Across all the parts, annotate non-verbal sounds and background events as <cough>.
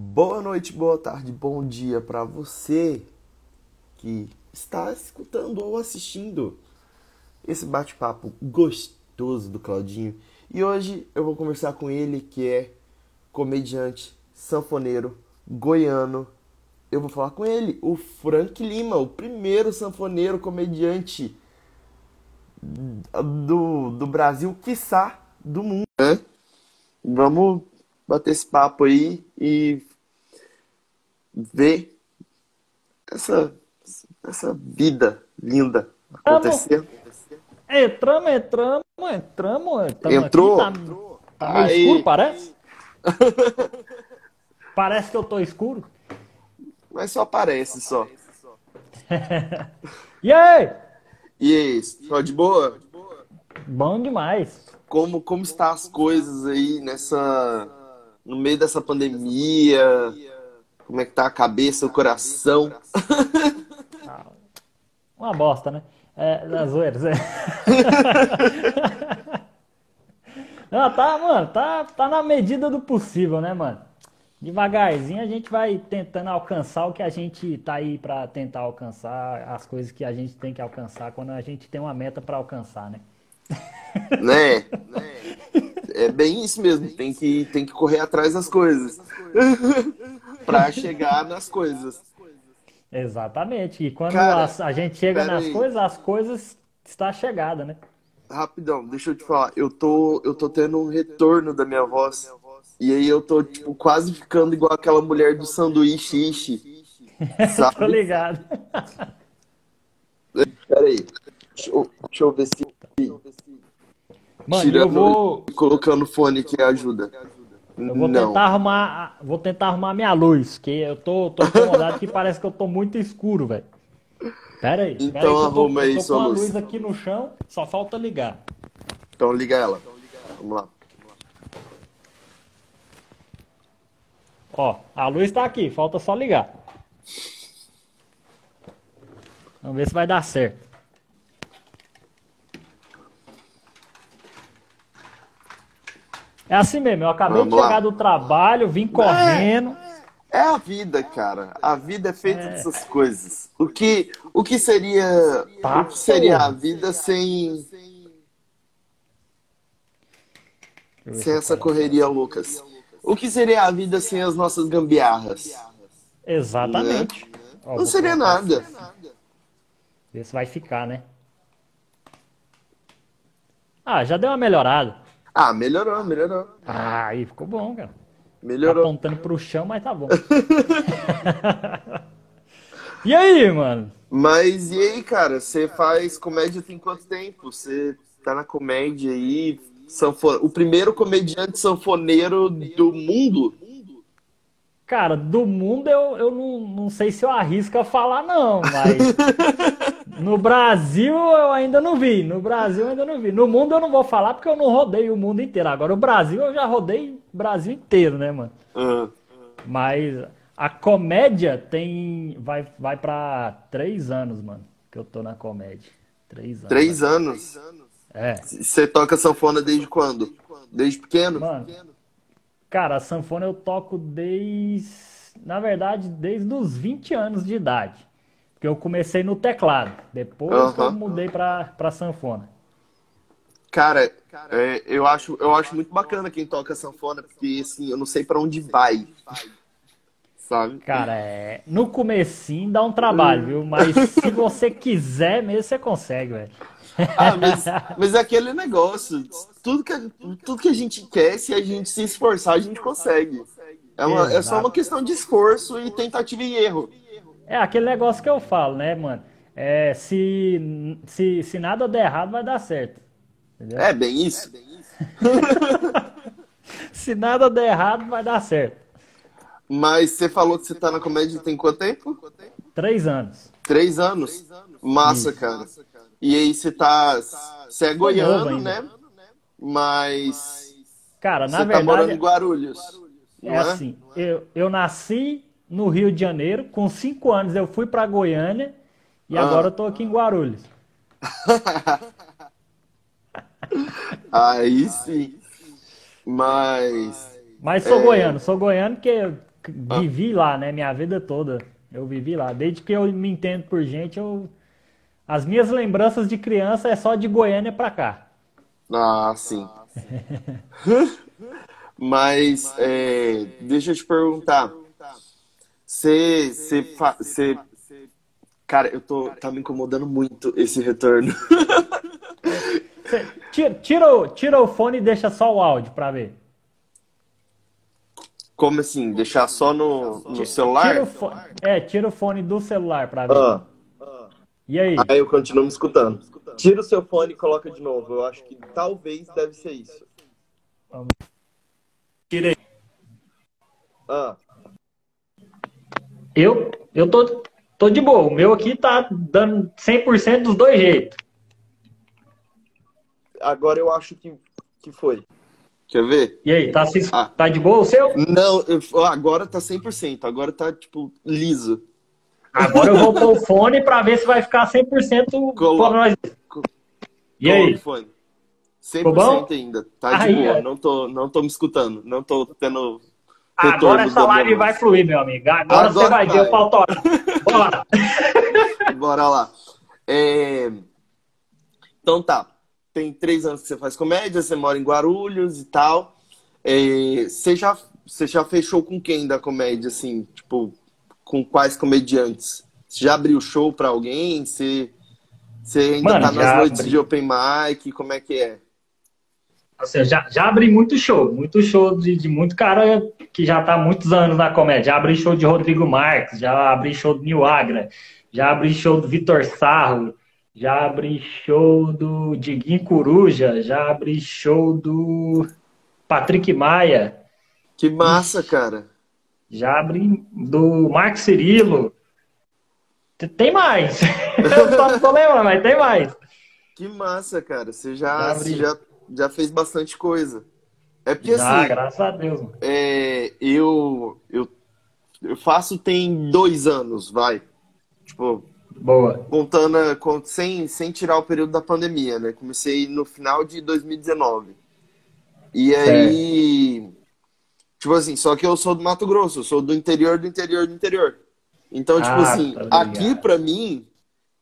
Boa noite, boa tarde, bom dia para você que está escutando ou assistindo esse bate-papo gostoso do Claudinho. E hoje eu vou conversar com ele que é comediante, sanfoneiro, goiano. Eu vou falar com ele, o Frank Lima, o primeiro sanfoneiro comediante do, do Brasil, quiçá do mundo. Né? Vamos bater esse papo aí e ver essa, essa vida linda acontecendo. Entramos, entramos, entramos. Entrou? Aqui, tá, tá meio escuro, parece? <laughs> parece que eu tô escuro. Mas só parece, só. <laughs> e aí? E aí, só de boa? Bom demais. Como, como está as coisas aí nessa... No meio dessa pandemia? Como é que tá a cabeça, o coração? Uma bosta, né? É, das zoeiras, é. <laughs> Não, tá, mano, tá, tá na medida do possível, né, mano? Devagarzinho a gente vai tentando alcançar o que a gente tá aí para tentar alcançar, as coisas que a gente tem que alcançar quando a gente tem uma meta para alcançar, né? Né? <laughs> É bem isso mesmo, tem que, tem que correr atrás das coisas para chegar nas coisas. Exatamente. E quando Cara, a, a, gente chega nas aí. coisas, as coisas está chegada, né? Rapidão, deixa eu te falar. Eu tô, eu tô tendo um retorno da minha voz. E aí eu tô, tipo, quase ficando igual aquela mulher do sanduíche ishi. <laughs> Sabe? tô ligado. Pera aí. Deixa eu, deixa eu ver se. Mano, Tirando eu vou. e colocando fone que ajuda. Eu vou Não. tentar arrumar, vou tentar arrumar minha luz, que eu tô, tô incomodado que parece que eu tô muito escuro, velho. Pera aí. Então pera aí tô- arruma aí eu tô sua com a luz. luz aqui no chão, só falta ligar. Então liga ela. Vamos lá. Ó, a luz tá aqui, falta só ligar. Vamos ver se vai dar certo. É assim mesmo, eu acabei Vamos de chegar lá. do trabalho, vim correndo. É a vida, cara. A vida é feita dessas coisas. O que, o que seria, Tá, o que seria a vida sem, sem se essa correria, Lucas? O que seria a vida sem as nossas gambiarras? Exatamente. Ó, Não seria nada. assim. Ver se vai ficar, né? Ah, já deu uma melhorada. Ah, melhorou, melhorou. Ah, aí ficou bom, cara. Tá Melhorou. apontando pro chão, mas tá bom. <laughs> e aí, mano? Mas e aí, cara? Você faz comédia tem quanto tempo? Você tá na comédia aí? sanfo- O primeiro comediante sanfoneiro do mundo? Cara, do mundo eu, eu não, não sei se eu arrisco a falar, não, mas <laughs> no Brasil eu ainda não vi. No Brasil eu ainda não vi. No mundo eu não vou falar porque eu não rodei o mundo inteiro. Agora o Brasil eu já rodei o Brasil inteiro, né, mano? Ah, Mas a comédia tem. Vai, vai pra três anos, mano, que eu tô na comédia. Três anos. três anos. É. Você toca sanfona desde quando? Desde pequeno? Mano, cara, a sanfona eu toco desde. Na verdade, desde os 20 anos de idade. Porque eu comecei no teclado. Depois que eu Aham. mudei pra, pra sanfona. Cara, é, eu, acho, eu acho muito bacana quem toca sanfona, porque assim, eu não sei pra onde vai. Sabe? Cara, é. No comecinho dá um trabalho, viu? Mas se você quiser mesmo, você consegue, velho. <laughs> Ah, mas, mas é aquele negócio. Tudo que, tudo que a gente quer, se a gente se esforçar, a gente consegue. É, uma- é só uma questão de esforço e tentativa e erro. É aquele negócio que eu falo, né, mano? É, se, se, se nada der errado, vai dar certo. Entendeu? É bem isso. <laughs> Se nada der errado, vai dar certo. Mas você falou que você tá na comédia tem quanto tempo? Três anos. Três anos? Massa, cara. E aí você tá. Você é goiano, né? Mas. Cara, na Você tá morando verdade, em Guarulhos. Não é assim. Eu, eu nasci no Rio de Janeiro, com cinco anos eu fui pra Goiânia e Ah. agora eu tô aqui em Guarulhos. <laughs> Aí sim. Mas. Mas sou É. goiano, sou goiano porque ah. vivi lá, né? Minha vida toda. Eu vivi lá. Desde que eu me entendo por gente, eu. As minhas lembranças de criança é só de Goiânia pra cá. Ah, sim. Mas, é, deixa eu te perguntar. Você. Você. Cara, eu tô. Tá me incomodando muito esse retorno. <laughs> tira, tira, tira o fone e deixa só o áudio pra ver. Como assim? Deixar só no, no celular? Tira fone, é, tira o fone do celular pra ver. Ah. E aí? Aí eu continuo me escutando. Tira o seu fone e coloca de novo. Eu acho que talvez deve ser isso. Tirei. Ah. Eu, eu tô, tô de boa. O meu aqui tá dando 100% dos dois jeitos. Agora eu acho que, que foi. Quer ver? E aí, tá, ah. tá de boa o seu? Não, eu, agora tá 100%. Agora tá, tipo, liso. Agora eu vou pôr o fone pra ver se vai ficar 100% Colo... nós. E aí? Fone. 100% ainda. Tá de aí, boa. É. Não, tô, não tô me escutando. Não tô tendo. Agora essa live vai fluir, meu amigo. Agora, Agora você vai, vai ver o pau Bora. <laughs> Bora lá. É... Então tá tem três anos que você faz comédia, você mora em Guarulhos e tal. É, você, já, você já fechou com quem da comédia, assim? Tipo, com quais comediantes? Você já abriu show pra alguém? Você, você ainda Mano, tá nas noites abri. de open mic? Como é que é? Assim, já, já abri muito show, muito show de, de muito cara que já tá há muitos anos na comédia. Já abri show de Rodrigo Marques, já abri show do Nil Agra, já abri show do Vitor Sarro, já abri show do Diguinho Coruja, já abri show do Patrick Maia. Que massa, cara. Já abri do Marcos Cirilo. Tem mais. <laughs> Eu só não tô lembrando, mas tem mais. Que massa, cara. Você já, já, você já, já fez bastante coisa. É porque já, assim. graças a Deus. É, eu, eu, eu faço tem dois anos, vai. Tipo, Boa. Contando, sem, sem tirar o período da pandemia, né? Comecei no final de 2019. E aí. Tipo assim, só que eu sou do Mato Grosso, eu sou do interior do interior do interior. Então, tipo ah, assim, tá aqui pra mim,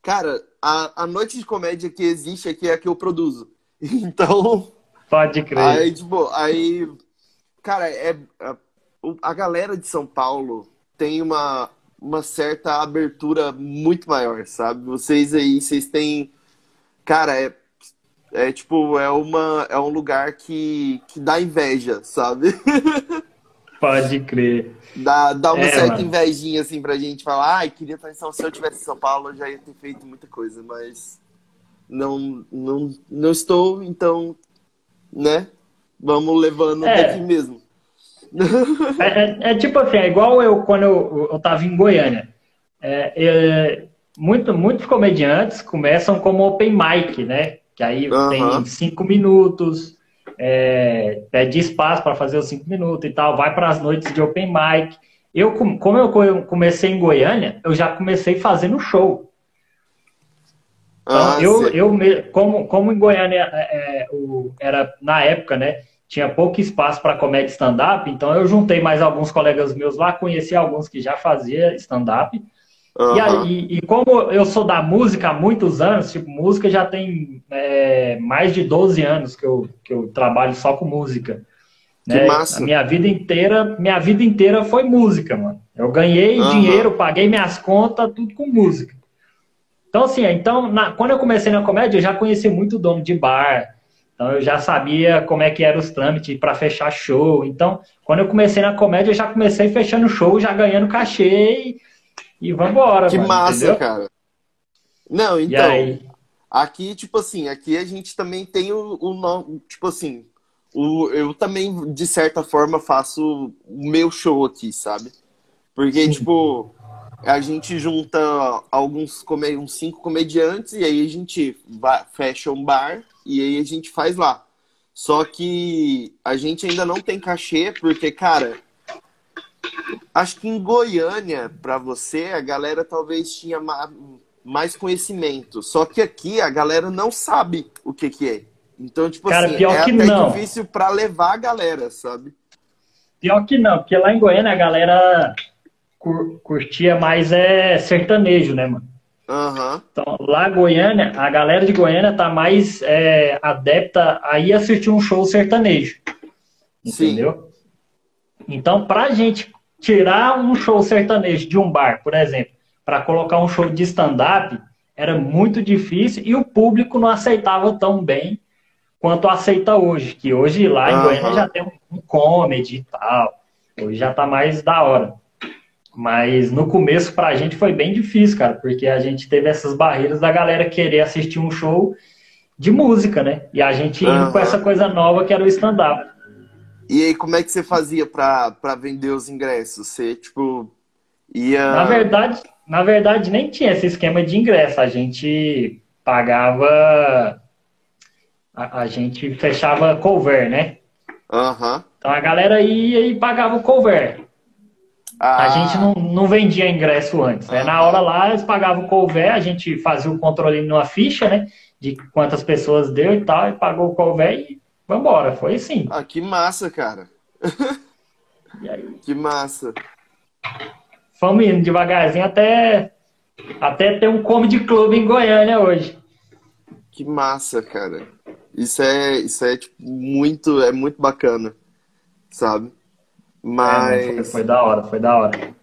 cara, a, a noite de comédia que existe aqui é a que eu produzo. <laughs> Então. Pode crer. Aí, tipo, aí. Cara, é. A, a galera de São Paulo tem uma, uma certa abertura muito maior, sabe? Vocês aí, vocês têm. Cara, é, é tipo, é, uma, é um lugar que, que dá inveja, sabe? <laughs> Pode crer. Dá, dá uma é, certa mano. invejinha, assim, pra gente falar, ai, queria estar em São Se eu tivesse em São Paulo, eu já ia ter feito muita coisa, mas não, não, não estou, então, né? Vamos levando é. daqui mesmo. <laughs> É, é, é, tipo assim, é igual eu quando eu, eu tava em Goiânia. É, é, muito, muitos comediantes começam como open mic, né? Que aí uhum. tem cinco minutos, é, pede espaço para fazer os cinco minutos e tal, vai para as noites de open mic. Eu, como eu comecei em Goiânia, eu já comecei fazendo show. Então, ah, eu, eu, como, como em Goiânia é, é, o, era na época, né? tinha pouco espaço para comédia stand-up, então eu juntei mais alguns colegas meus lá, conheci alguns que já faziam stand-up. Uhum. E, aí, e como eu sou da música há muitos anos, tipo, música já tem é, mais de 12 anos que eu, que eu trabalho só com música. Né? Que massa. A minha vida inteira, minha vida inteira foi música, mano. Eu ganhei uhum. dinheiro, paguei minhas contas, tudo com música. Então, assim, então, na, quando eu comecei na comédia, eu já conheci muito dono de bar, então eu já sabia como é que eram os trâmites para fechar show. Então, quando eu comecei na comédia, eu já comecei fechando show, já ganhando cachê e, vambora. Que mano, massa, entendeu? cara. Não, então. Aqui, tipo assim, aqui a gente também tem o, o tipo assim, o, eu também, de certa forma, faço o meu show aqui, sabe? Porque, tipo, a gente junta alguns uns cinco comediantes e aí a gente vai, fecha um bar e aí a gente faz lá. Só que a gente ainda não tem cachê porque, cara, acho que em Goiânia, para você, a galera talvez tinha mais conhecimento. Só que aqui a galera não sabe o que que é. Então, tipo cara, assim, pior é que até não. difícil para levar a galera, sabe? pior que não, porque lá em Goiânia a galera cur, curtia mais é sertanejo, né, mano? Aham. Então, lá em Goiânia, a galera de Goiânia tá mais é, adepta a ir assistir um show sertanejo. Sim. Entendeu? Então, pra gente tirar um show sertanejo de um bar, por exemplo, para colocar um show de stand-up, era muito difícil e o público não aceitava tão bem quanto aceita hoje. Que hoje lá em Aham. Goiânia já tem um, comedy e tal. Hoje já tá mais da hora. Mas no começo pra gente foi bem difícil, cara, porque a gente teve essas barreiras da galera querer assistir um show de música, né? E a gente indo com essa coisa nova que era o stand-up. E aí, como é que você fazia pra, pra vender os ingressos? Você, tipo, ia. Na verdade, na verdade, nem tinha esse esquema de ingresso. A gente pagava. A, a gente fechava cover, né? Aham. Então a galera ia e pagava o cover. Ah, A gente não, não vendia ingresso antes. Né? Na hora lá, eles pagavam o cover, a gente fazia o controle numa ficha, né? De quantas pessoas deu e tal, e pagou o cover e vambora. Foi assim. Ah, que massa, cara. <laughs> Que massa. fomos indo devagarzinho até, até ter um comedy club em Goiânia hoje. Que massa, cara. Isso é, isso é tipo, muito, é muito bacana, sabe? É, mano, foi, Mas foi da hora, foi da hora.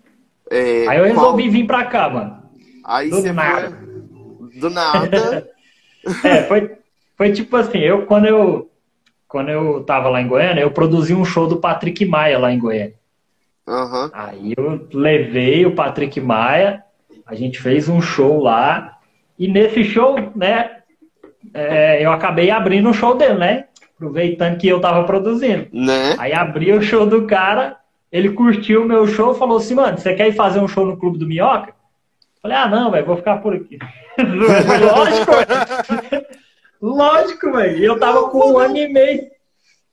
é, Aí eu qual- resolvi vir pra cá, mano. Aí do nada. foi do nada. <laughs> É, foi, foi tipo assim, eu quando eu quando eu tava lá em Goiânia, eu produzi um show do Patrick Maia lá em Goiânia. Aham. Aí eu levei o Patrick Maia, a gente fez um show lá, e nesse show, né, é, eu acabei abrindo o show dele, né? Aproveitando que eu tava produzindo. Né? Aí abri o show do cara, ele curtiu o meu show, falou assim, mano, você quer ir fazer um show no Clube do Minhoca? Falei, ah, não, velho, vou ficar por aqui. <laughs> Lógico. <laughs> Lógico, velho. E eu tava com um ano e meio.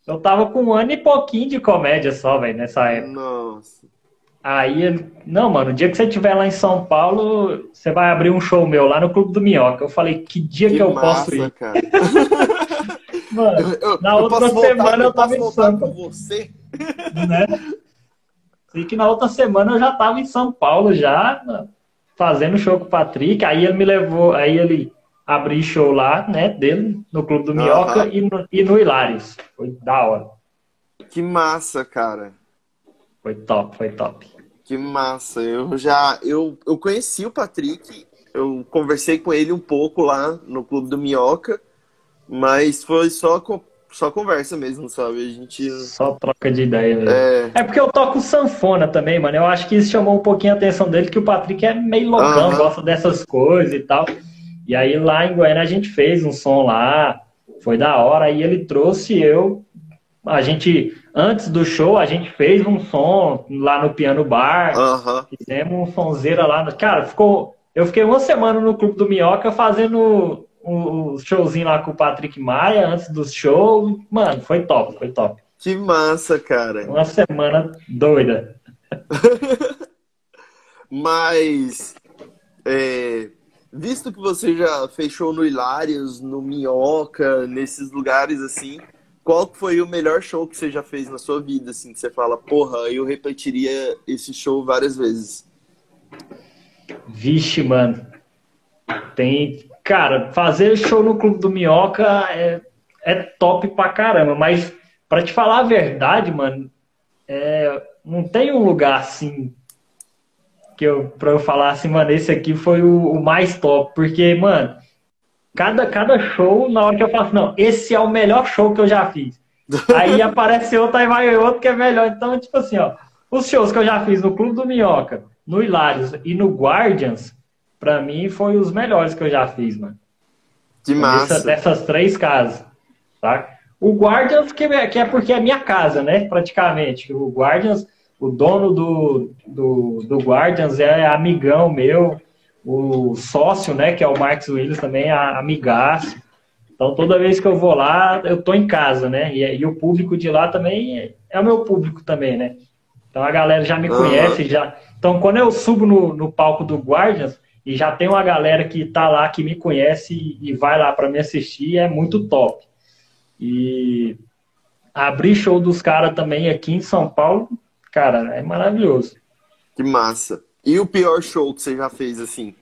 Eu tava com um ano e pouquinho de comédia só, velho, nessa época. Nossa. Aí ele, não, mano, o dia que você estiver lá em São Paulo, você vai abrir um show meu lá no Clube do Minhoca. Eu falei, que dia que, Que eu massa, posso ir? cara. <laughs> Mano, Eu- Na eu outra posso voltar- semana eu tava em Sampa. com você. né? Sei que na outra semana eu já tava em São Paulo já, fazendo show com o Patrick. Aí ele me levou, aí ele abriu show lá, né, dele, no Clube do Minhoca e, no, e no Hilários. Foi da hora. Que massa, cara. Foi top, foi top. Que massa. Eu já eu, eu conheci o Patrick, eu conversei com ele um pouco lá no Clube do Minhoca, mas foi só só conversa mesmo, sabe? A gente Só troca de ideia mesmo. é, É porque eu toco sanfona também, mano. Eu acho que isso chamou um pouquinho a atenção dele, que o Patrick é meio loucão, Aham. gosta dessas coisas e tal. E aí lá em Goiânia a gente fez um som lá, foi da hora. Aí ele trouxe eu. A gente, antes do show, a gente fez um som lá no Piano Bar. Fizemos um sonzeira lá. No... Cara, ficou. Eu fiquei uma semana no Clube do Minhoca fazendo o showzinho lá com o Patrick Maia antes do show. Mano, foi top, foi top. Que massa, cara. Uma semana doida. <laughs> Mas, é, visto que você já fechou no Hilários, no Minhoca, nesses lugares assim, qual foi o melhor show que você já fez na sua vida, assim, que você fala, porra, eu repetiria esse show várias vezes? Vixe, mano. Tem. Cara, fazer show no Clube do Minhoca é, é top pra caramba, mas pra te falar a verdade, mano, é, não tem um lugar assim que eu, pra eu falar assim, mano, esse aqui foi o, o mais top, porque, mano, cada, cada show, na hora que eu faço, não, esse é o melhor show que eu já fiz. <laughs> Aí aparece outro, aí vai outro que é melhor. Então, tipo assim, ó, os shows que eu já fiz no Clube do Minhoca, no Hilários e no Guardians, pra mim foi os melhores que eu já fiz, mano. Que Dessa- massa. dessas três casas, tá? O Guardians, que é, que é porque é minha casa, né? Praticamente. O Guardians, o dono do, do, do Guardians é amigão meu. O sócio, né? Que é o Marcos Williams também, é amigaço. Então, toda vez que eu vou lá, eu tô em casa, né? E, e o público de lá também é, é o meu público também, né? Então, a galera já me conhece, já... Então, quando eu subo no, no palco do Guardians, e já tem uma galera que tá lá, que me conhece e, e vai lá para me assistir, é muito top. E abrir show dos caras também aqui em São Paulo, cara, é maravilhoso. Que massa. E o pior show que você já fez, assim?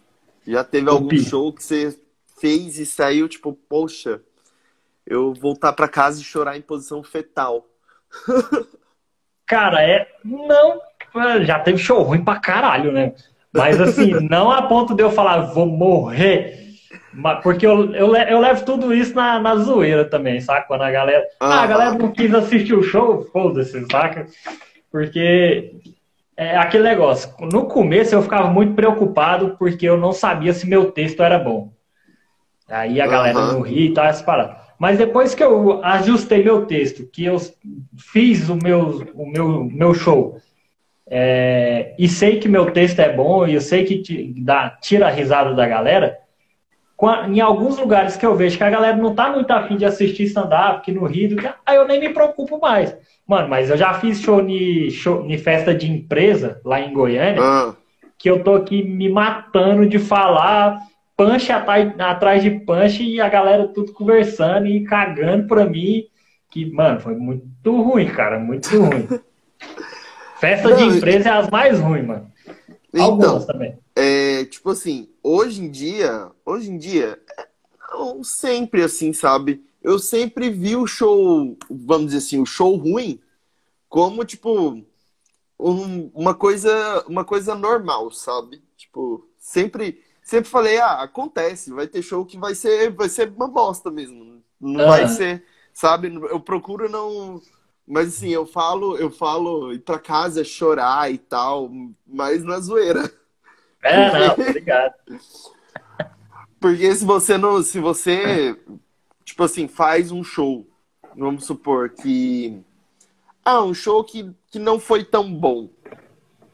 Já teve algum pi- show que você fez e saiu, tipo, poxa, eu voltar pra casa e chorar em posição fetal. Cara, é. Não. Já teve show ruim pra caralho, né? Mas assim, <laughs> não a ponto de eu falar, vou morrer. Porque eu, eu, eu levo tudo isso na, na zoeira também, saca? Quando a galera. Ah, a Aham. galera não quis assistir o show, foda-se, saca? Porque é aquele negócio. No começo eu ficava muito preocupado porque eu não sabia se meu texto era bom. Aí a galera Aham. não ri e tal, essa parada. Mas depois que eu ajustei meu texto, que eu fiz o meu, o meu, meu show, é, e sei que meu texto é bom, e eu sei que dá, tira a risada da galera, em alguns lugares que eu vejo que a galera não tá muito afim de assistir stand-up, que no Rio, aí eu nem me preocupo mais. Mano, mas eu já fiz show em show, ni festa de empresa, lá em Goiânia, Ah, que eu tô aqui me matando de falar, punch atrás, atrás de punch e a galera tudo conversando e cagando pra mim. Que, mano, foi muito ruim, cara, muito ruim. <laughs> Festa de Não, empresa é as mais ruins, mano. Então, Algumas também. é, tipo assim, hoje em dia, hoje em dia, não sempre assim, sabe? Eu sempre vi o show, vamos dizer assim, o show ruim como, tipo, um- uma coisa, uma coisa normal, sabe? Tipo, sempre, sempre falei, ah, acontece, vai ter show que vai ser, vai ser uma bosta mesmo. Não vai Aham. ser, sabe? Eu procuro não, mas assim, eu falo, eu falo ir pra casa chorar e tal, mas na zoeira. É, não, ligado. <laughs> Porque se você não, se você, tipo assim, faz um show, vamos supor que ah, um show que, que não foi tão bom.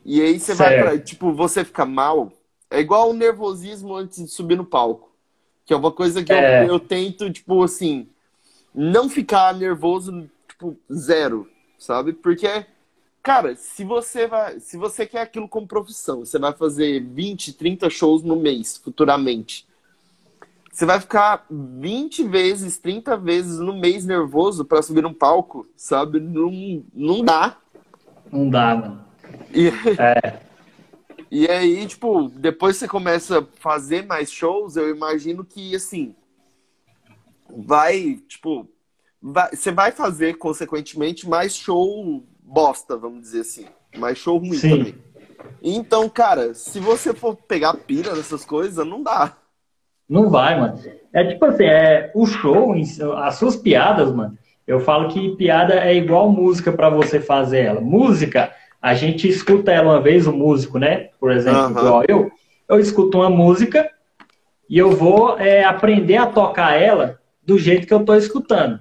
E aí você vai Certo. pra, tipo, você fica mal. É igual o nervosismo antes de subir no palco. Que é uma coisa que É. eu, eu tento, tipo, assim, não ficar nervoso, tipo, zero, sabe? Porque, cara, se você vai, se você quer aquilo como profissão, você vai fazer 20, 30 shows no mês, futuramente. Você vai ficar 20 vezes, 30 vezes no mês nervoso pra subir num palco, sabe? Não, não dá. Não dá, mano. E, <laughs> É. e aí, tipo, depois você começa a fazer mais shows, eu imagino que, assim, vai, tipo, vai- você vai fazer, consequentemente, mais show bosta, vamos dizer assim. Mais show ruim Sim. também. Então, cara, se você for pegar pira nessas coisas, não dá. Não vai, mano. É tipo assim, é, o show, as suas piadas, mano, eu falo que piada é igual música pra você fazer ela. Música, a gente escuta ela uma vez, o músico, né? Por exemplo, igual eu, eu escuto uma música e eu vou é, aprender a tocar ela do jeito que eu tô escutando.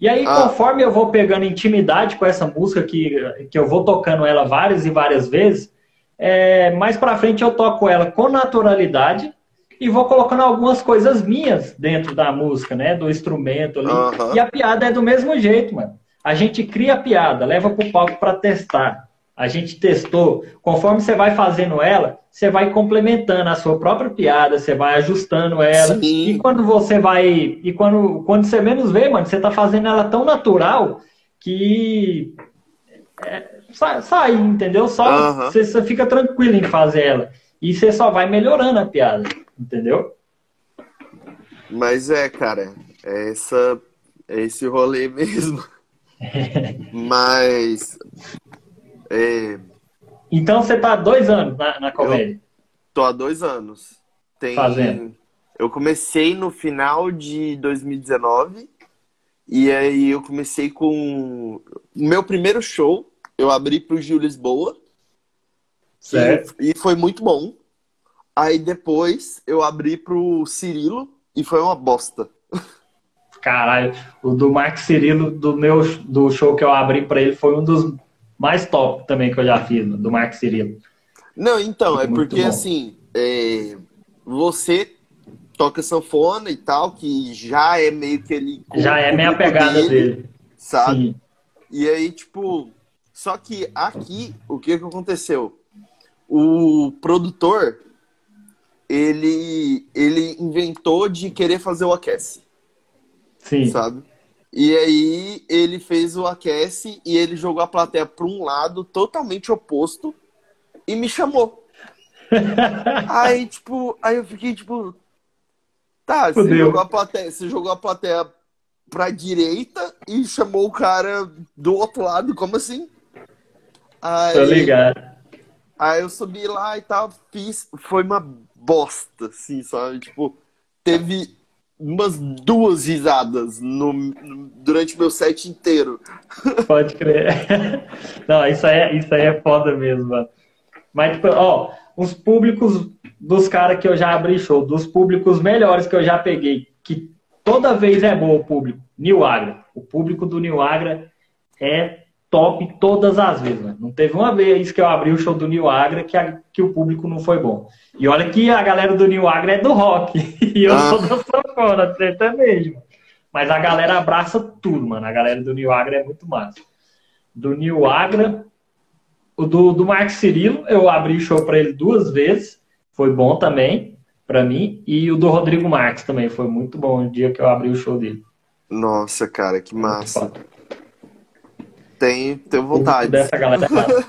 E aí, Ah. conforme eu vou pegando intimidade com essa música, que, que eu vou tocando ela várias e várias vezes, é, mais pra frente eu toco ela com naturalidade e vou colocando algumas coisas minhas dentro da música, né? Do instrumento ali. Aham. E a piada é do mesmo jeito, mano. A gente cria a piada, leva pro palco para testar. A gente testou. Conforme você vai fazendo ela, você vai complementando a sua própria piada, você vai ajustando ela. Sim. E quando você vai. E quando, quando você menos vê, mano, você tá fazendo ela tão natural que. é, sai, sai, entendeu? Só você, você fica tranquilo em fazer ela. E você só vai melhorando a piada, entendeu? Mas é, cara, é essa, é esse rolê <laughs> mesmo. <laughs> Mas é, Então você tá há dois anos na, na comédia. tô há dois anos. Tem, Fazendo. Eu comecei no final de 2019 e aí eu comecei com o meu primeiro show. Eu abri pro Gil Lisboa Certo. e, e foi muito bom. Aí depois eu abri pro Cirilo e foi uma bosta. Caralho, o do Marco Cirilo, do meu do show que eu abri pra ele, foi um dos mais top também que eu já fiz, do Marco Cirilo. Não, então, é Muito porque bom. assim, é, você toca sanfona e tal, que já é meio que ele. Já é meia pegada dele. Sabe? Sim. E aí, tipo, só que aqui, o que que aconteceu? O produtor, ele, ele inventou de querer fazer o aquece, Sim. sabe? E aí ele fez o aquece e ele jogou a plateia para um lado totalmente oposto e me chamou. <laughs> aí, tipo, aí eu fiquei tipo, tá, você jogou, a plateia, você jogou a plateia pra direita e chamou o cara do outro lado, como assim? Aí, Tô ligado. Aí eu subi lá e tal, fiz, foi uma bosta, assim, sabe? Tipo, teve umas duas risadas no, durante meu set inteiro. Pode crer. <laughs> Não, isso aí, é, isso aí é foda mesmo, mano. Mas, tipo, ó, os públicos dos caras que eu já abri show, dos públicos melhores que eu já peguei, que toda vez é bom o público, New Agra. O público do New Agra é top todas as vezes. Né? Não teve uma vez que eu abri o show do New Agra que, a, que o público não foi bom. E olha que a galera do New Agra é do rock. <laughs> E eu ah. sou da sanfona, sertanejo. Mas a galera abraça tudo, mano. A galera do New Agra é muito massa. Do New Agra, o do, do Marco Cirilo, eu abri o show para ele duas vezes. Foi bom também, para mim. E o do Rodrigo Marques também. Foi muito bom o dia que eu abri o show dele. Nossa, cara, que massa. Tem, tenho vontade. Dessa galera. <laughs>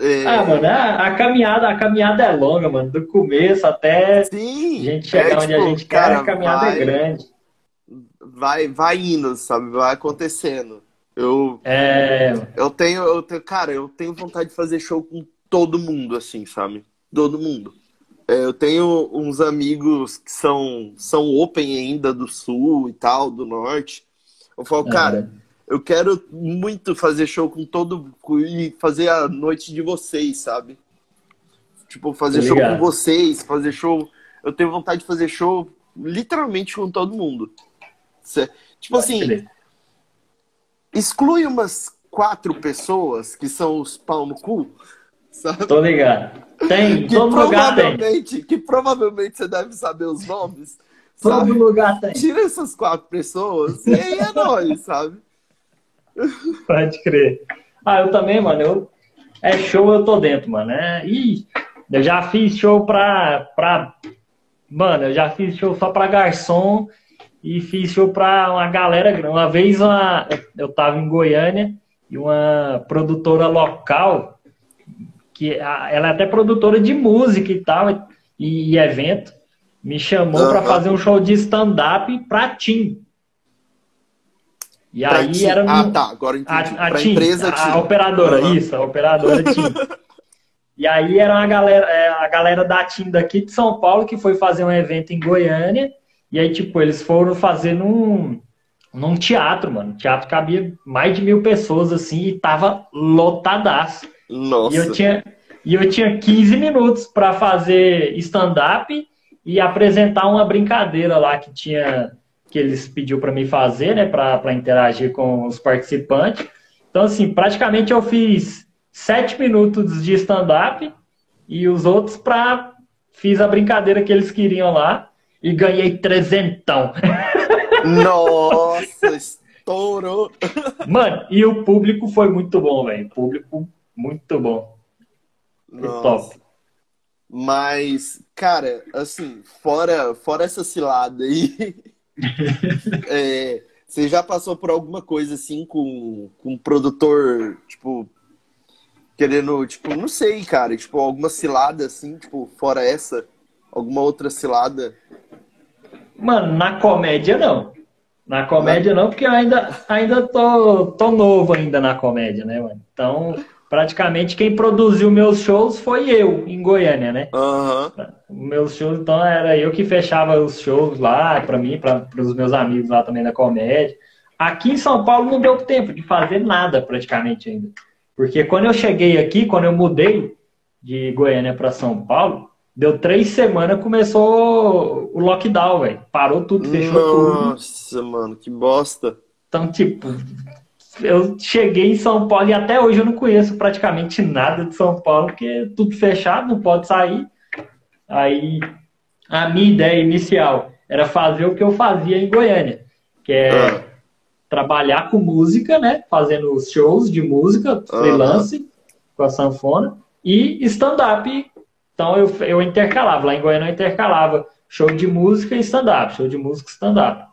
é... Ah, mano, a, a, caminhada, a caminhada é longa, mano. Do começo até Sim, a gente chegar é, onde tipo, a gente cara, quer, a caminhada é vai, é grande. Vai, vai indo, sabe? Vai acontecendo. Eu, é... eu tenho, eu tenho, cara, eu tenho vontade de fazer show com todo mundo, assim, sabe? Todo mundo. É, eu tenho uns amigos que são, são open ainda do sul e tal, do norte. Eu falo, cara, eu quero muito fazer show com todo e fazer a noite de vocês, sabe? Tipo, fazer show com vocês, fazer show. Eu tenho vontade de fazer show literalmente com todo mundo. Tipo assim, exclui umas quatro pessoas que são os pau no cu, sabe? Tô ligado. Tem, que todo lugar tem. Que provavelmente você deve saber os nomes. Todo sabe? lugar tem. Tira essas quatro pessoas e aí é nóis, sabe? <laughs> Pode crer. Ah, eu também, mano. Eu... É show, eu tô dentro, mano. É... Ih, eu já fiz show pra, pra. Mano, eu já fiz show só pra garçom e fiz show pra uma galera. Uma vez uma... eu tava em Goiânia e uma produtora local, que ela é até produtora de música e tal, e, e evento, me chamou uhum. para fazer um show de stand-up pra Tim. E pra aí ti... era. Ah, tá. Agora entendi. A, a, TIM, empresa a, a operadora, uhum. isso, a operadora <laughs> TIM. e aí era uma galera, é, a galera da TIM daqui de São Paulo que foi fazer um evento em Goiânia. E aí, tipo, eles foram fazer num, num teatro, mano. O teatro cabia mais de mil pessoas, assim, e tava lotadaço. Nossa. E eu tinha, e eu tinha 15 minutos para fazer stand-up e apresentar uma brincadeira lá que tinha que eles pediu para mim fazer, né, para interagir com os participantes. Então, assim, praticamente eu fiz sete minutos de stand-up e os outros para fiz a brincadeira que eles queriam lá e ganhei trezentão. Nossa, <laughs> estourou! Mano, e o público foi muito bom, velho. Público muito bom. Nossa. Top. Mas, cara, assim, fora, fora essa cilada aí, é, você já passou por alguma coisa assim com, com um produtor, tipo, querendo, tipo, não sei, cara, tipo, alguma cilada assim, tipo, fora essa? Alguma outra cilada? Mano, na comédia não. Na comédia não, porque eu ainda, ainda tô, tô novo ainda na comédia, né, mano? Então, praticamente quem produziu meus shows foi eu, em Goiânia, né? Uhum. Meus shows, então era eu que fechava os shows lá, para mim, para os meus amigos lá também da comédia. Aqui em São Paulo não deu tempo de fazer nada praticamente ainda. Porque quando eu cheguei aqui, quando eu mudei de Goiânia para São Paulo, deu três semanas, começou o lockdown, velho. Parou tudo, fechou Nossa, tudo. Nossa, mano, que bosta. Então, tipo, eu cheguei em São Paulo e até hoje eu não conheço praticamente nada de São Paulo, porque tudo fechado, não pode sair. Aí a minha ideia inicial era fazer o que eu fazia em Goiânia, que é ah. trabalhar com música, né? Fazendo shows de música, freelance, uh -huh. com a sanfona, e stand-up. Então eu, eu intercalava, lá em Goiânia eu intercalava show de música e stand-up, show de música e stand-up.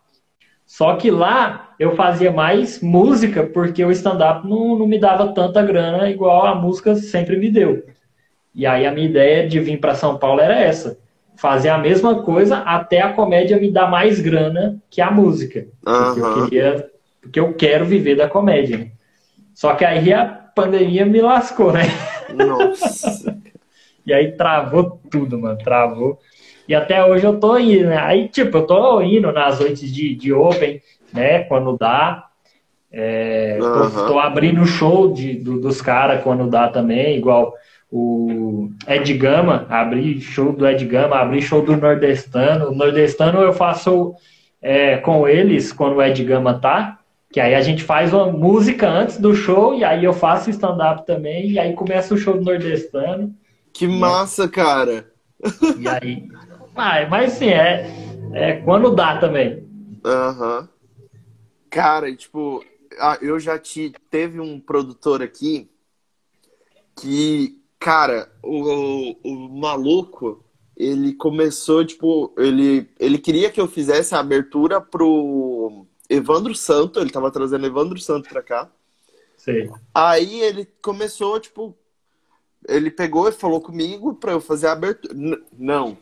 Só que lá eu fazia mais música, porque o stand-up não, não me dava tanta grana igual a música sempre me deu. E aí a minha ideia de vir para São Paulo era essa: fazer a mesma coisa até a comédia me dar mais grana que a música. Porque eu queria, porque eu quero viver da comédia. Só que aí a pandemia me lascou, né? Nossa. <laughs> e aí travou tudo, mano, travou. E até hoje eu tô indo, né? Aí, tipo, eu tô indo nas noites de, de Open, né? Quando dá. É, uhum. tô, tô, abrindo show de, do, dos caras quando dá também, igual o Ed Gama, abri show do Ed Gama, abri show do Nordestano. O Nordestano eu faço é, com eles quando o Ed Gama tá, que aí a gente faz uma música antes do show e aí eu faço stand-up também, e aí começa o show do Nordestano. Que massa, cara! E aí. Ah, mas sim, é, é quando dá também. Aham. Uhum. Cara, tipo, eu já te teve um produtor aqui que Cara, o, o maluco, ele começou, tipo, ele, ele queria que eu fizesse a abertura pro Evandro Santo, ele tava trazendo Evandro Santo pra cá. Sim. Aí ele começou, tipo, ele pegou e falou comigo pra eu fazer a abertura. N não,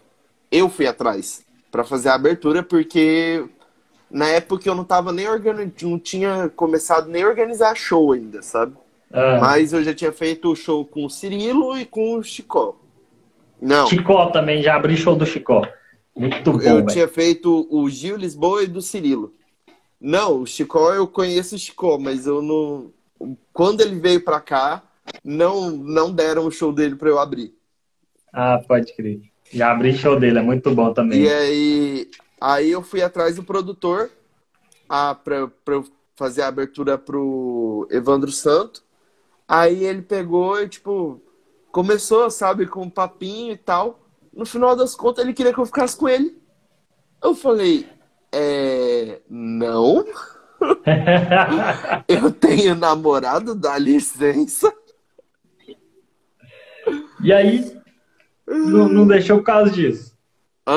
eu fui atrás para fazer a abertura porque na época eu não tava nem organizando, não tinha começado nem a organizar show ainda, sabe? Ah. Mas eu já tinha feito o show com o Cirilo e com o Chicó. Não. Chicó também, já abri show do Chicó. Muito bom. Eu véio. tinha feito o Gil Lisboa e do Cirilo. Não, o Chicó eu conheço o Chicó, mas eu não. Quando ele veio pra cá, não, não deram o show dele pra eu abrir. Ah, pode crer. Já abri show dele, é muito bom também. E aí, aí eu fui atrás do produtor ah, pra, pra eu fazer a abertura pro Evandro Santo. Aí ele pegou e, tipo, começou, sabe, com um papinho e tal. No final das contas, ele queria que eu ficasse com ele. Eu falei, é. Não. <laughs> eu tenho namorado, dá licença. E aí, não, não deixou por causa disso.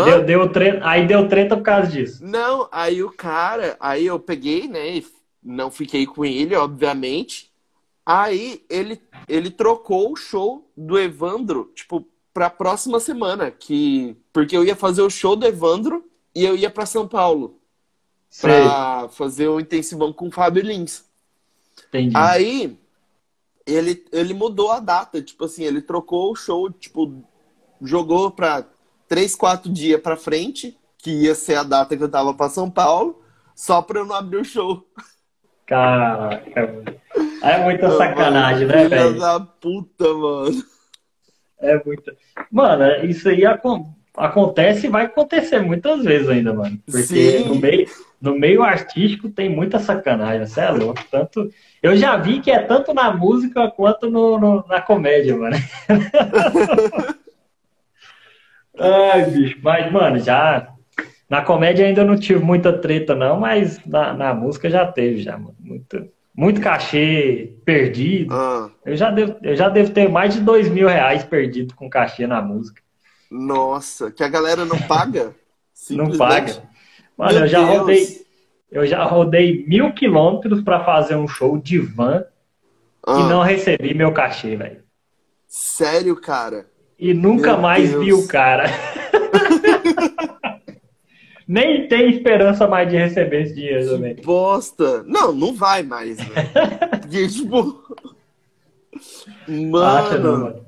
Deu, deu treta, aí deu treta por causa disso. Não, aí o cara, aí eu peguei, né? Não fiquei com ele, obviamente. Aí ele, ele trocou o show do Evandro, tipo, pra próxima semana. Que, porque eu ia fazer o show do Evandro e eu ia para São Paulo. Sei. Pra fazer o intensivão com o Fábio Lins. Entendi. Aí ele, ele mudou a data, tipo assim, ele trocou o show, tipo, jogou pra três, quatro dias pra frente, que ia ser a data que eu tava pra São Paulo, só pra eu não abrir o show. Caraca, é muita sacanagem, né, velho? da puta, mano. É muita. Mano, isso aí acontece e vai acontecer muitas vezes ainda, mano. Porque no meio, no meio artístico tem muita sacanagem, você é louco. Tanto, eu já vi que é tanto na música quanto no, no na comédia, mano. <laughs> Ai, bicho, mas, mano, já na comédia ainda não tive muita treta, não, mas na, na música já teve, já, muito, muito cachê perdido. Ah. Eu, já devo, eu já devo ter mais de dois mil reais perdido com cachê na música. Nossa, que a galera não paga? <laughs> não paga. Mano, Meu eu já Deus. rodei. Eu já rodei mil quilômetros para fazer um show de van ah. e não recebi meu cachê, velho. Sério, cara? E nunca Meu mais Deus. vi o cara. <laughs> nem tem esperança mais de receber esse dinheiro que também. Bosta! Não, não vai mais, né? <laughs> Porque, tipo. Mano. mano.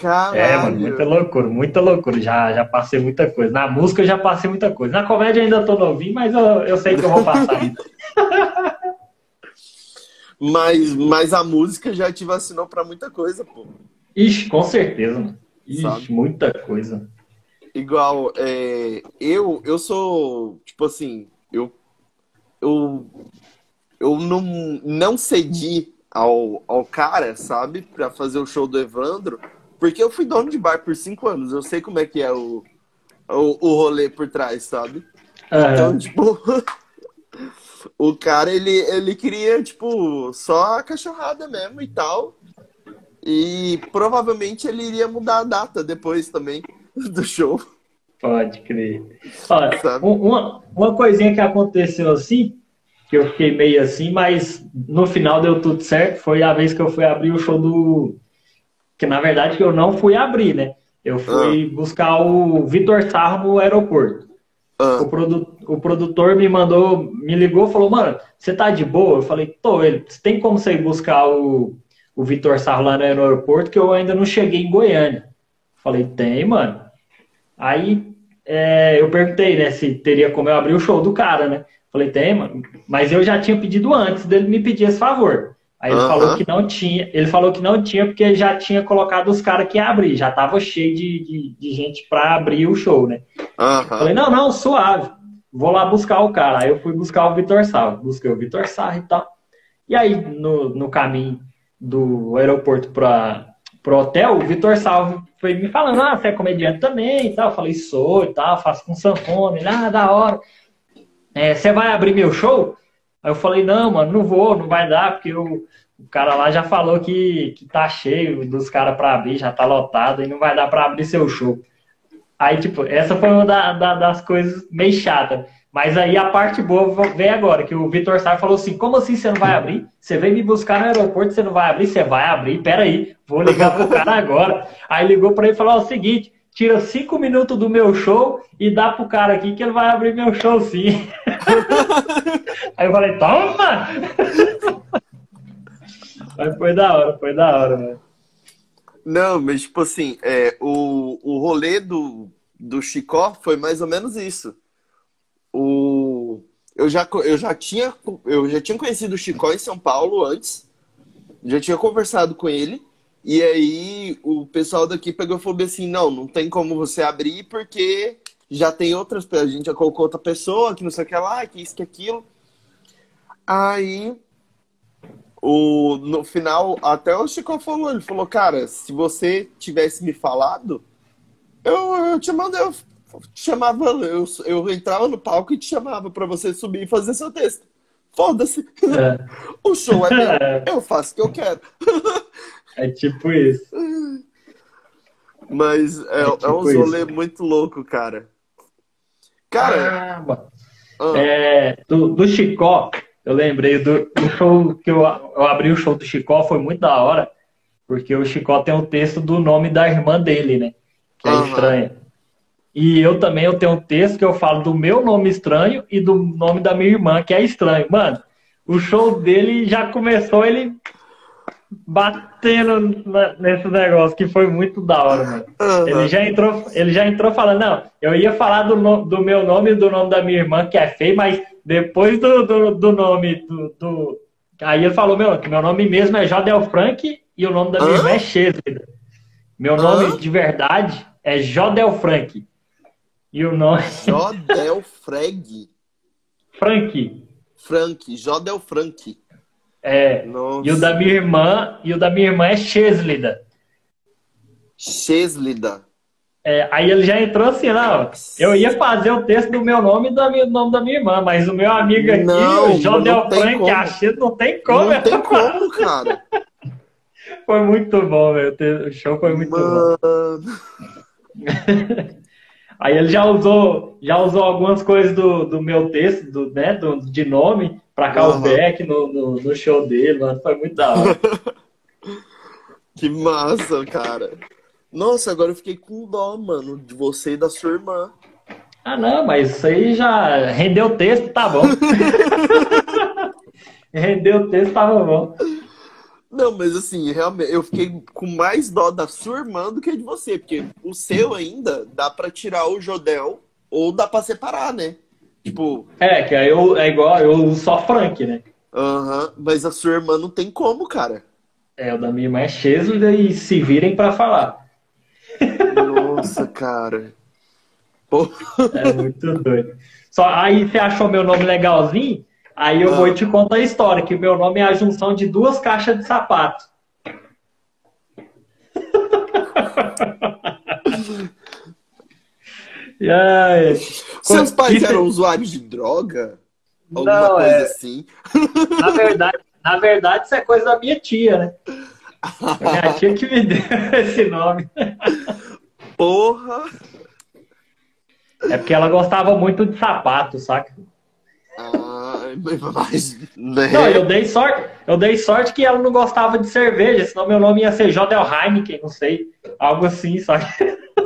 Caralho. É, mano, muita loucura, muita loucura. Já, já passei muita coisa. Na música eu já passei muita coisa. Na comédia ainda tô novinho, mas eu, eu sei que eu vou passar ainda. <laughs> mas, mas a música já te vacinou pra muita coisa, pô. Ixi, com certeza, mano. Ixi, Sabe? muita coisa. Igual, é, eu, eu sou, tipo assim, eu, eu, eu não, não cedi ao, ao cara, sabe, pra fazer o show do Evandro, porque eu fui dono de bar por cinco anos, eu sei como é que é o, o, o rolê por trás, sabe? Uhum. Então, tipo, <laughs> o cara, ele, ele queria, tipo, só a cachorrada mesmo e tal, e provavelmente ele iria mudar a data depois também. <laughs> do show. Pode crer. Olha, uma, uma coisinha que aconteceu assim, que eu fiquei meio assim, mas no final deu tudo certo. Foi a vez que eu fui abrir o show do. Que na verdade eu não fui abrir, né? Eu fui ah. buscar o Vitor Sarro no aeroporto. Ah. O, produ... o produtor me mandou, me ligou falou, mano, você tá de boa? Eu falei, tô, ele, tem como você ir buscar o, o Vitor Sarro lá no aeroporto, que eu ainda não cheguei em Goiânia. Falei, tem, mano. Aí é, eu perguntei, né, se teria como eu abrir o show do cara, né? Falei, tem, mano. Mas eu já tinha pedido antes dele me pedir esse favor. Aí ele falou que não tinha, ele falou que não tinha porque já tinha colocado os caras que ia abrir, já tava cheio de, de, de gente para abrir o show, né? Falei, não, não, suave, vou lá buscar o cara. Aí eu fui buscar o Vitor Sarro, busquei o Vitor Sarro e tal. E aí, no, no caminho do aeroporto para pro hotel, o Vitor Salvo foi me falando, ah, você é comediante também e tal. Eu falei, sou e tal, faço com sanfona. Ele, ah, da hora. É, você vai abrir meu show? Aí eu falei, não, mano, não vou, não vai dar, porque o, o cara lá já falou que, que tá cheio dos caras pra abrir, já tá lotado e não vai dar pra abrir seu show. Aí, tipo, essa foi uma da, da, das coisas meio chatas. Mas aí a parte boa vem agora, que o Vitor Sá falou assim, como assim você não vai abrir? Você veio me buscar no aeroporto, você não vai abrir? Você vai abrir, peraí, vou ligar pro cara agora. Aí ligou para ele e falou o seguinte, tira cinco minutos do meu show e dá pro cara aqui que ele vai abrir meu show sim. <laughs> aí eu falei, toma! <laughs> Mas foi da hora, foi da hora, né? Não, mas tipo assim, é, o, o rolê do, do Chicó foi mais ou menos isso o eu já, eu já tinha eu já tinha conhecido o Chicó em São Paulo antes, já tinha conversado com ele e aí o pessoal daqui pegou e falou assim, não, não tem como você abrir porque já tem outras a gente já colocou outra pessoa que não sei o que lá, que isso que aquilo. Aí o, no final, até o Chico falou, ele falou, cara, se você tivesse me falado, eu, eu te mandei, eu chamava, eu, eu entrava no palco e te chamava para você subir e fazer seu texto. Foda-se. É. <laughs> o show é meu, é. <laughs> eu faço o que eu quero. <laughs> é tipo isso. Mas é, é, tipo é um rolê muito louco, cara. Cara. Ah. É, do, do Chicó, eu lembrei do, do, show que eu, eu abri o show do Chicó, foi muito da hora, porque o Chicó tem o texto do nome da irmã dele, né? Que é uhum. estranha. E eu também eu tenho um texto que eu falo do meu nome estranho e do nome da minha irmã, que é estranho. Mano, o show dele já começou ele batendo nesse negócio, que foi muito da hora, mano. Uhum. Ele, já entrou, ele já entrou falando, não, eu ia falar do, no, do meu nome e do nome da minha irmã, que é feio, mas depois do, do, do nome do, do, Aí ele falou, meu, que meu nome mesmo é Jodel Frank e o nome da minha uhum. irmã é Chesley. Meu nome uhum. de verdade é Jodel Frank. E o nome. Jodel Freg. Frank. Frank, Jodel Frank. É. Nossa. E o da minha irmã, e o da minha irmã é Cheslida. Cheslida. É, aí ele já entrou assim, não. Eu ia fazer o texto do meu nome e do nome da minha irmã, mas o meu amigo aqui, não, o Jodel Frank, achei não tem como. Não tem como, cara. <laughs> foi muito bom, velho. O show foi muito Mano. bom. <laughs> Aí ele já usou, já usou algumas coisas do, do meu texto, do, né, do, de nome, para callback uhum. no, no, no, show dele, mano. Foi muito da hora. <laughs> que massa, cara. Nossa, agora eu fiquei com dó, mano, de você e da sua irmã. Ah, não, mas isso aí já rendeu o texto, tá bom. <laughs> <laughs> rendeu o texto, tava bom. Não, mas assim, realmente, eu fiquei com mais dó da sua irmã do que de você, porque o seu ainda dá para tirar o Jodel ou dá para separar, né? Tipo. É, que aí eu, é igual, eu só Frank, né? Aham, uhum, mas a sua irmã não tem como, cara. É, o da minha irmã é Chesla e se virem para falar. Nossa, cara. Pô. É muito doido. Só aí você achou meu nome legalzinho? Aí eu ah. vou te contar a história, que o meu nome é a junção de duas caixas de sapato. <laughs> ai, Seus pais isso... eram usuários de droga? Alguma Não, coisa é... assim? Na verdade, na verdade, isso é coisa da minha tia, né? minha <laughs> tia que me deu <laughs> esse nome. Porra! É porque ela gostava muito de sapato, saca? Ah, mas. Né? Não, eu dei sorte. Eu dei sorte que ela não gostava de cerveja, senão meu nome ia ser Jodel Heineken, não sei. Algo assim, sabe?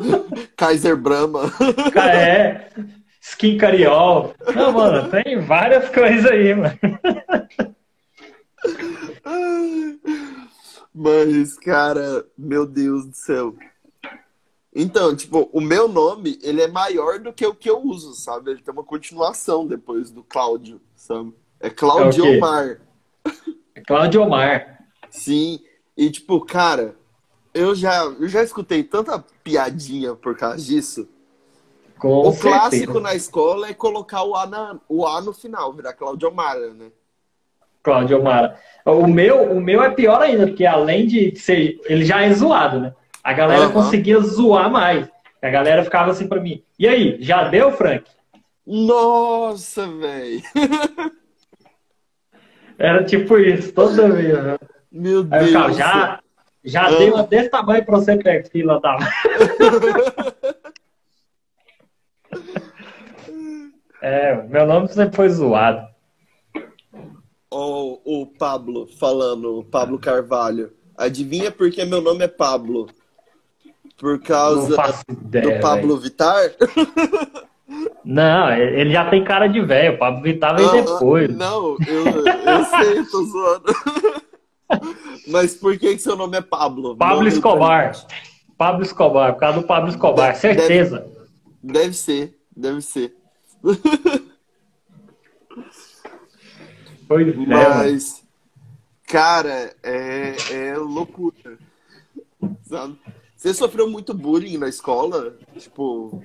<laughs> Kaiser Brahma. É. Skin Cariol. Não, mano, tem várias coisas aí, mano. Mas, cara, meu Deus do céu. Então, tipo, o meu nome, ele é maior do que o que eu uso, sabe? Ele tem uma continuação depois do Cláudio, sabe? É Cláudio É? Omar. É Cláudio Omar. Sim. E, tipo, cara, eu já, eu já escutei tanta piadinha por causa disso. Com o certeza. clássico na escola é colocar o A, na- o A no final, virar Cláudio Omar, né? Cláudio Omar. O meu, o meu é pior ainda, porque além de ser. Ele já é zoado, né? A galera Aham. conseguia zoar mais. A galera ficava assim pra mim. E aí, já deu, Frank? Nossa, velho. <laughs> Era tipo isso, toda vez. né? Meu Aí eu Deus. ficava, do céu. já, já Ah. dei uma desse tamanho pra você pegar fila da. <laughs> É, meu nome sempre foi zoado. Ó, o Pablo falando, o Pablo Carvalho. Adivinha por que meu nome é Pablo? Por causa faço do ideia. Pablo velho. Vittar? Não, ele já tem cara de velho. O Pablo Vittar veio depois. Não, eu, eu sei, tô zoando. <laughs> Mas por que, que seu nome é Pablo? Pablo Nome Escobar. Pablo Escobar, por causa do Pablo Escobar, Deve- certeza. Deve ser, deve ser. Pois <laughs> é, mano. Mas, cara, é, é loucura. Sabe? Você sofreu muito bullying na escola? Tipo,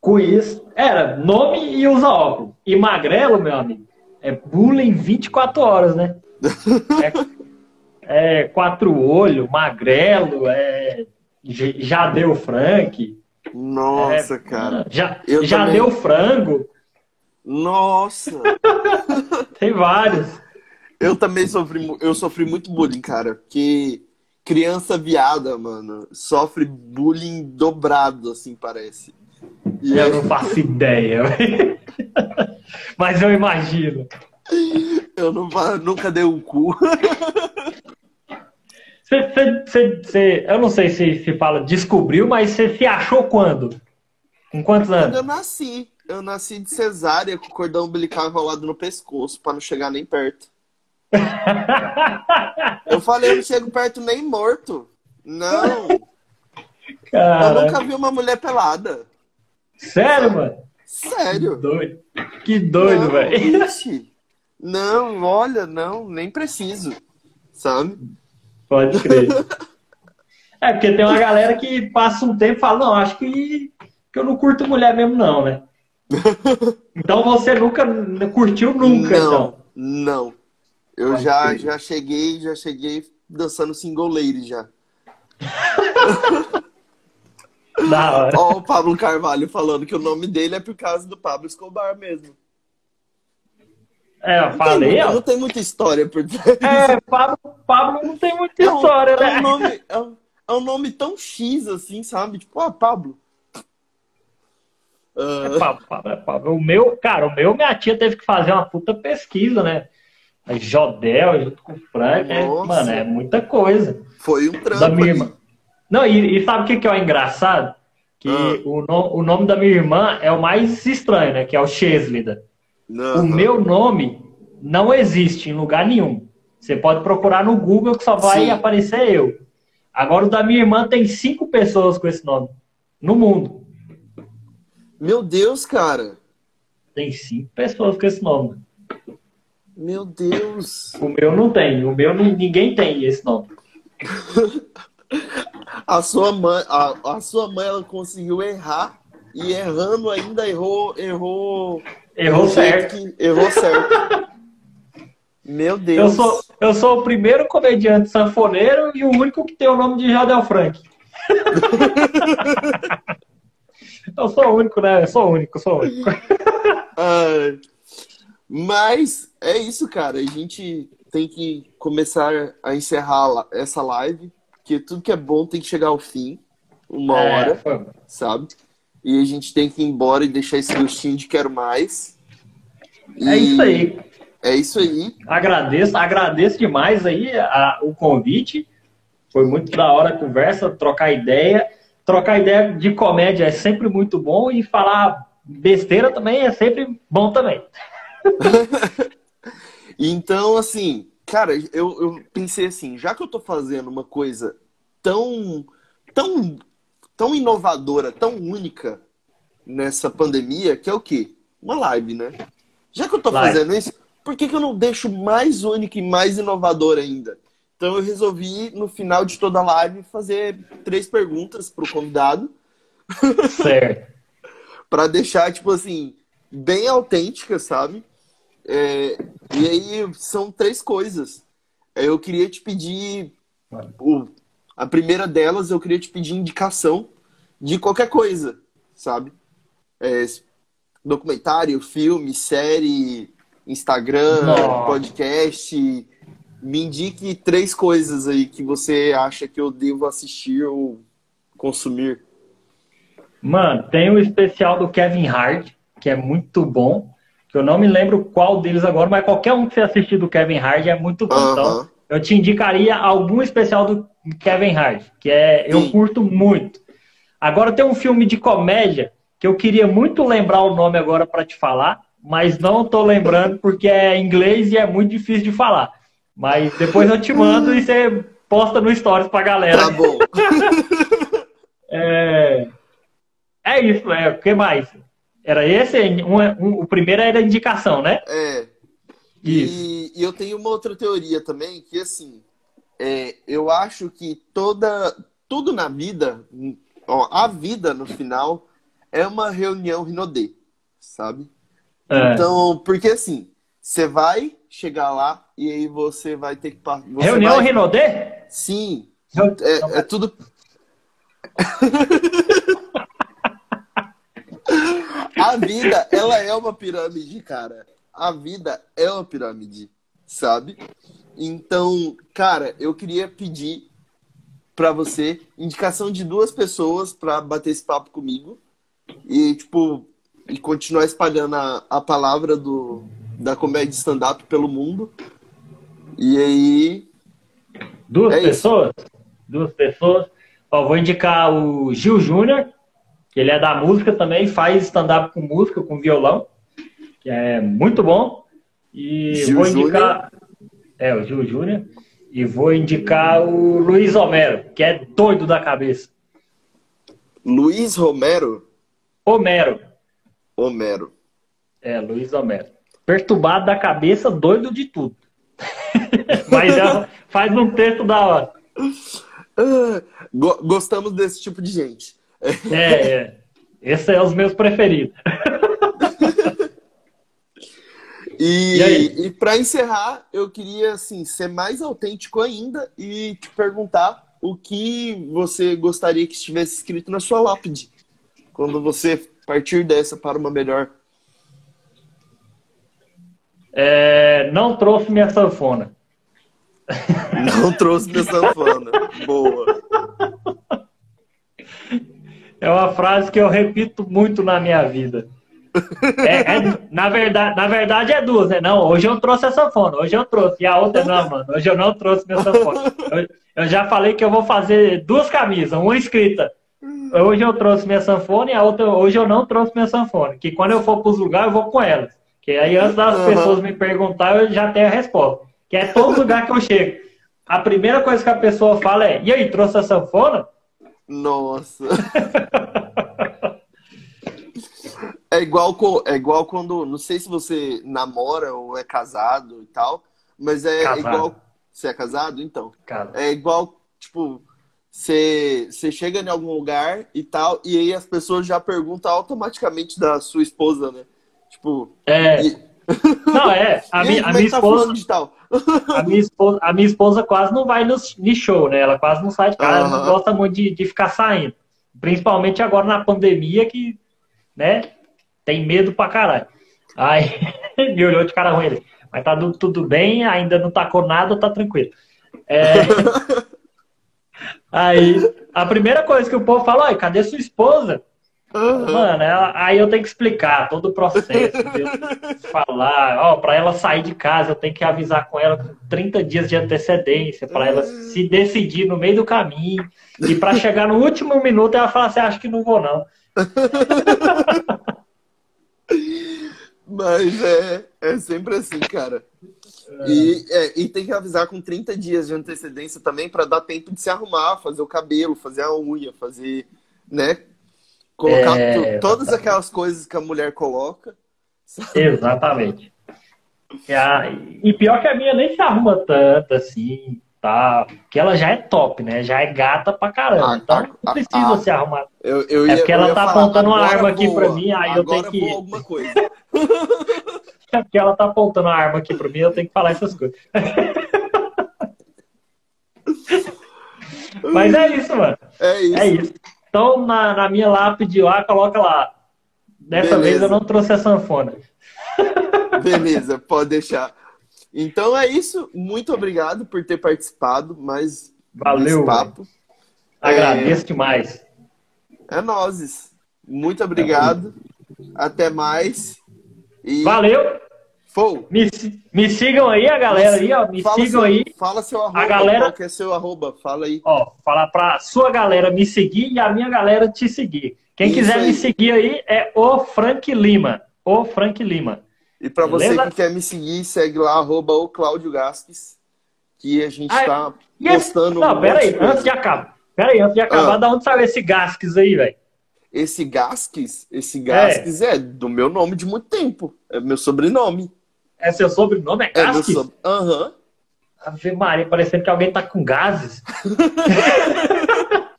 Com isso, era nome e usa óculos. E magrelo, meu amigo, é bullying 24 horas, né? É, é quatro olho, magrelo, é já deu Frank, nossa, É, cara. já, Eu já também. deu frango, Nossa! <laughs> tem vários. Eu também sofri, eu sofri muito bullying, cara. Porque criança viada, mano, sofre bullying dobrado, assim, parece. E Eu aí, não faço ideia. <laughs> Mas eu imagino. eu não, nunca dei um cu. <laughs> Você, você- você- você- eu não sei se se fala descobriu, mas você se achou quando? Com quantos Quando anos? eu nasci, eu nasci de cesárea com o cordão umbilical enrolado no pescoço pra não chegar nem perto. Eu falei, eu não chego perto nem morto. Não, eu Cara, nunca vi uma mulher pelada. sério, mano? Que Sério. doido. Que doido, velho. ixi. Não, olha, não, nem preciso. Sabe? Pode crer. É, porque tem uma galera que passa um tempo e fala, não, acho que, que eu não curto mulher mesmo, não, né? <laughs> Então você nunca curtiu nunca, não, então. não. Eu já, já cheguei, já cheguei dançando single lady já. <laughs> Da hora. Ó, o Pablo Carvalho falando que o nome dele é por causa do Pablo Escobar mesmo. É, eu Não falei, tem, ó. não tem muita história por trás. É, Pablo, Pablo não tem muita É um- história, é né? um nome, é, um, é um nome tão X assim, sabe? Tipo, ah, Pablo. Ah, É Pablo, Pablo, é Pablo. O meu, cara, o meu, minha tia teve que fazer uma puta pesquisa, né? Aí Jodel junto com o Frank, é, mano, é muita coisa. foi um trampo. Da minha irmã. Não, e, e sabe o que, que é o engraçado? Que Ah. o, no- o nome da minha irmã é o mais estranho, né? Que é o Cheslida. Não, O meu nome não existe em lugar nenhum. Você pode procurar no Google que só vai Sim. aparecer eu. Agora o da minha irmã tem cinco pessoas com esse nome. No mundo. Meu Deus, cara. Tem cinco pessoas com esse nome. Meu Deus. O meu não tem. O meu ni- ninguém tem esse nome. A sua mãe, a, a sua mãe, ela conseguiu errar e errando ainda errou, errou. Errou certo. que- errou certo. Meu Eu Deus. sou, eu sou o primeiro comediante sanfoneiro e o único que tem o nome de Jadel Frank. <laughs> eu sou o único, né? Eu sou o único, eu sou o único. Mas é isso, cara. A gente tem que começar a encerrar essa live, porque tudo que é bom tem que chegar ao fim, uma É, hora, foi- sabe? e a gente tem que ir embora e deixar esse gostinho de quero mais. E é isso aí. É isso aí. Agradeço, agradeço demais aí a, o convite. Foi muito da hora a conversa, trocar ideia. Trocar ideia de comédia é sempre muito bom e falar besteira também é sempre bom também. <laughs> então, assim, cara, eu, eu pensei assim, já que eu tô fazendo uma coisa tão, tão, tão inovadora, tão única nessa pandemia, que é o quê? Uma live, né? Já que eu tô live. fazendo isso, por que, que eu não deixo mais única e mais inovador ainda? Então eu resolvi, no final de toda a live, fazer três perguntas pro convidado. Certo. <laughs> para deixar, tipo assim, bem autêntica, sabe? É, e aí são três coisas. Eu queria te pedir. O, a primeira delas, eu queria te pedir indicação de qualquer coisa, sabe? É, documentário, filme, série, Instagram, Nossa. podcast. Me indique três coisas aí que você acha que eu devo assistir ou consumir. Mano, tem o especial do Kevin Hart, que é muito bom. Que eu não me lembro qual deles agora, mas qualquer um que você assistir do Kevin Hart é muito bom. Uh -huh. Então, eu te indicaria algum especial do Kevin Hart, que é eu curto muito. Agora tem um filme de comédia que eu queria muito lembrar o nome agora para te falar, mas não tô lembrando porque é inglês e é muito difícil de falar. Mas depois eu te mando e você posta no Stories pra galera. Tá bom. <laughs> é... é isso, é. O que mais? Era esse? Um, um, o primeiro era a indicação, né? É. E, e, eu tenho uma outra teoria também, que assim, é, eu acho que toda, tudo na vida, ó, a vida no final, é uma reunião Rinodê, sabe? É. Então, porque assim, você vai chegar lá e aí você vai ter que. Reunião vai... Rinodê? Sim. É, é tudo. <laughs> a vida, ela é uma pirâmide, cara. A vida é uma pirâmide, sabe? Então, cara, eu queria pedir para você indicação de duas pessoas para bater esse papo comigo e tipo e continuar espalhando a, a palavra do, da comédia stand-up pelo mundo. E aí. Duas é pessoas? Isso. Duas pessoas. Ó, vou indicar o Gil Júnior, que ele é da música também, faz stand-up com música, com violão, que é muito bom. E Gil vou indicar. Júnior. É, o Gil Júnior. E vou indicar o Luiz Homero, que é doido da cabeça. Luiz Romero? Homero. Homero. É, Luiz Homero. Perturbado da cabeça, doido de tudo. <laughs> Mas já faz um texto da hora. Ah, gostamos desse tipo de gente. É, é. Esses são os meus preferidos. E, e, e para encerrar, eu queria assim, ser mais autêntico ainda e te perguntar o que você gostaria que estivesse escrito na sua lápide quando você partir dessa para uma melhor? É, não trouxe minha sanfona. Não trouxe minha sanfona. Boa. <laughs> É uma frase que eu repito muito na minha vida. <laughs> É, é, na, verdade, na verdade é duas, né? Não, hoje eu trouxe a sanfona, hoje eu trouxe. E a outra, não, mano, hoje eu não trouxe minha sanfona. Eu, eu já falei que eu vou fazer duas camisas, uma escrita hoje eu trouxe minha sanfona e a outra, hoje eu não trouxe minha sanfona. Que quando eu for para os lugares, eu vou com elas. Que aí antes das uhum. pessoas me perguntar, eu já tenho a resposta. Que é todo lugar que eu chego. A primeira coisa que a pessoa fala é: e aí, trouxe a sanfona? Nossa. é igual, é igual quando. Não sei se você namora ou é casado e tal, mas é casado. igual. Você é casado? Então. Casado. É igual, tipo, você, você chega em algum lugar e tal, e aí as pessoas já perguntam automaticamente da sua esposa, né? Tipo. É. E... Não, é. A, mi, a é minha tá esposa. De tal? a, minha esposa, a minha esposa quase não vai no, no show, né? Ela quase não sai de casa, uhum. não gosta muito de, de ficar saindo. Principalmente agora na pandemia, que, né? Tem medo pra caralho. Aí <laughs> me olhou de cara ruim. Mas tá tudo bem, ainda não tacou nada, tá tranquilo. É. <laughs> Aí, a primeira coisa que o povo fala, cadê sua esposa? Uhum. Mano, ela, aí eu tenho que explicar todo o processo. <laughs> falar, ó, pra ela sair de casa, eu tenho que avisar com ela com 30 dias de antecedência, para ela se decidir no meio do caminho. E para chegar no último minuto, ela fala assim: acho que não vou, não. <laughs> Mas é, é sempre assim, cara. E, é, e tem que avisar com 30 dias de antecedência também para dar tempo de se arrumar, fazer o cabelo, fazer a unha, fazer, né? Colocar é, todas aquelas coisas que a mulher coloca. Exatamente. E pior que a minha nem se arruma tanto assim, tá? Porque ela já é top, né? Já é gata pra caramba. Ah, então não precisa se arrumar. Eu, eu ia, é porque ela tá falar, apontando uma arma aqui pra mim, aí eu tenho que. alguma coisa. <laughs> é porque ela tá apontando a arma aqui pra mim, eu tenho que falar essas coisas. <laughs> Mas é isso, mano. É isso. É isso. Então, na, na minha lápide lá, coloca lá. Dessa Beleza. vez eu não trouxe a sanfona. Beleza, pode deixar. Então é isso. Muito obrigado por ter participado mais Valeu. papo. Agradeço é... demais. É nozes. Muito obrigado. Até mais. E... Valeu. Fou. Me, me sigam aí, a galera aí, ó. Me sigam seu, aí. Fala seu arroba. A galera, qual que é seu arroba? Fala aí. Ó, fala pra sua galera me seguir e a minha galera te seguir. Quem Isso quiser aí. me seguir aí é o Frank Lima. O Frank Lima. E para você que quer me seguir, segue lá, arroba o Cláudio Gasques, que a gente está ah, postando. Não, um peraí, antes de acabar. Peraí, antes de acabar, ah. da onde saiu esse Gasques aí, velho? Esse Gasques, esse Gasques é. é. do meu nome de muito tempo. É meu sobrenome. É seu sobrenome? É Gaskis? É. Uhum. Ave Maria, parecendo que alguém tá com gases. <laughs>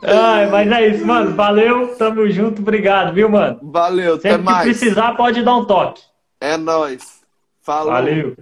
Ai, mas é isso, mano. Valeu, tamo junto, obrigado, viu, mano? Valeu, Sempre até mais. Se precisar, pode dar um toque. É nóis. Falou. Valeu.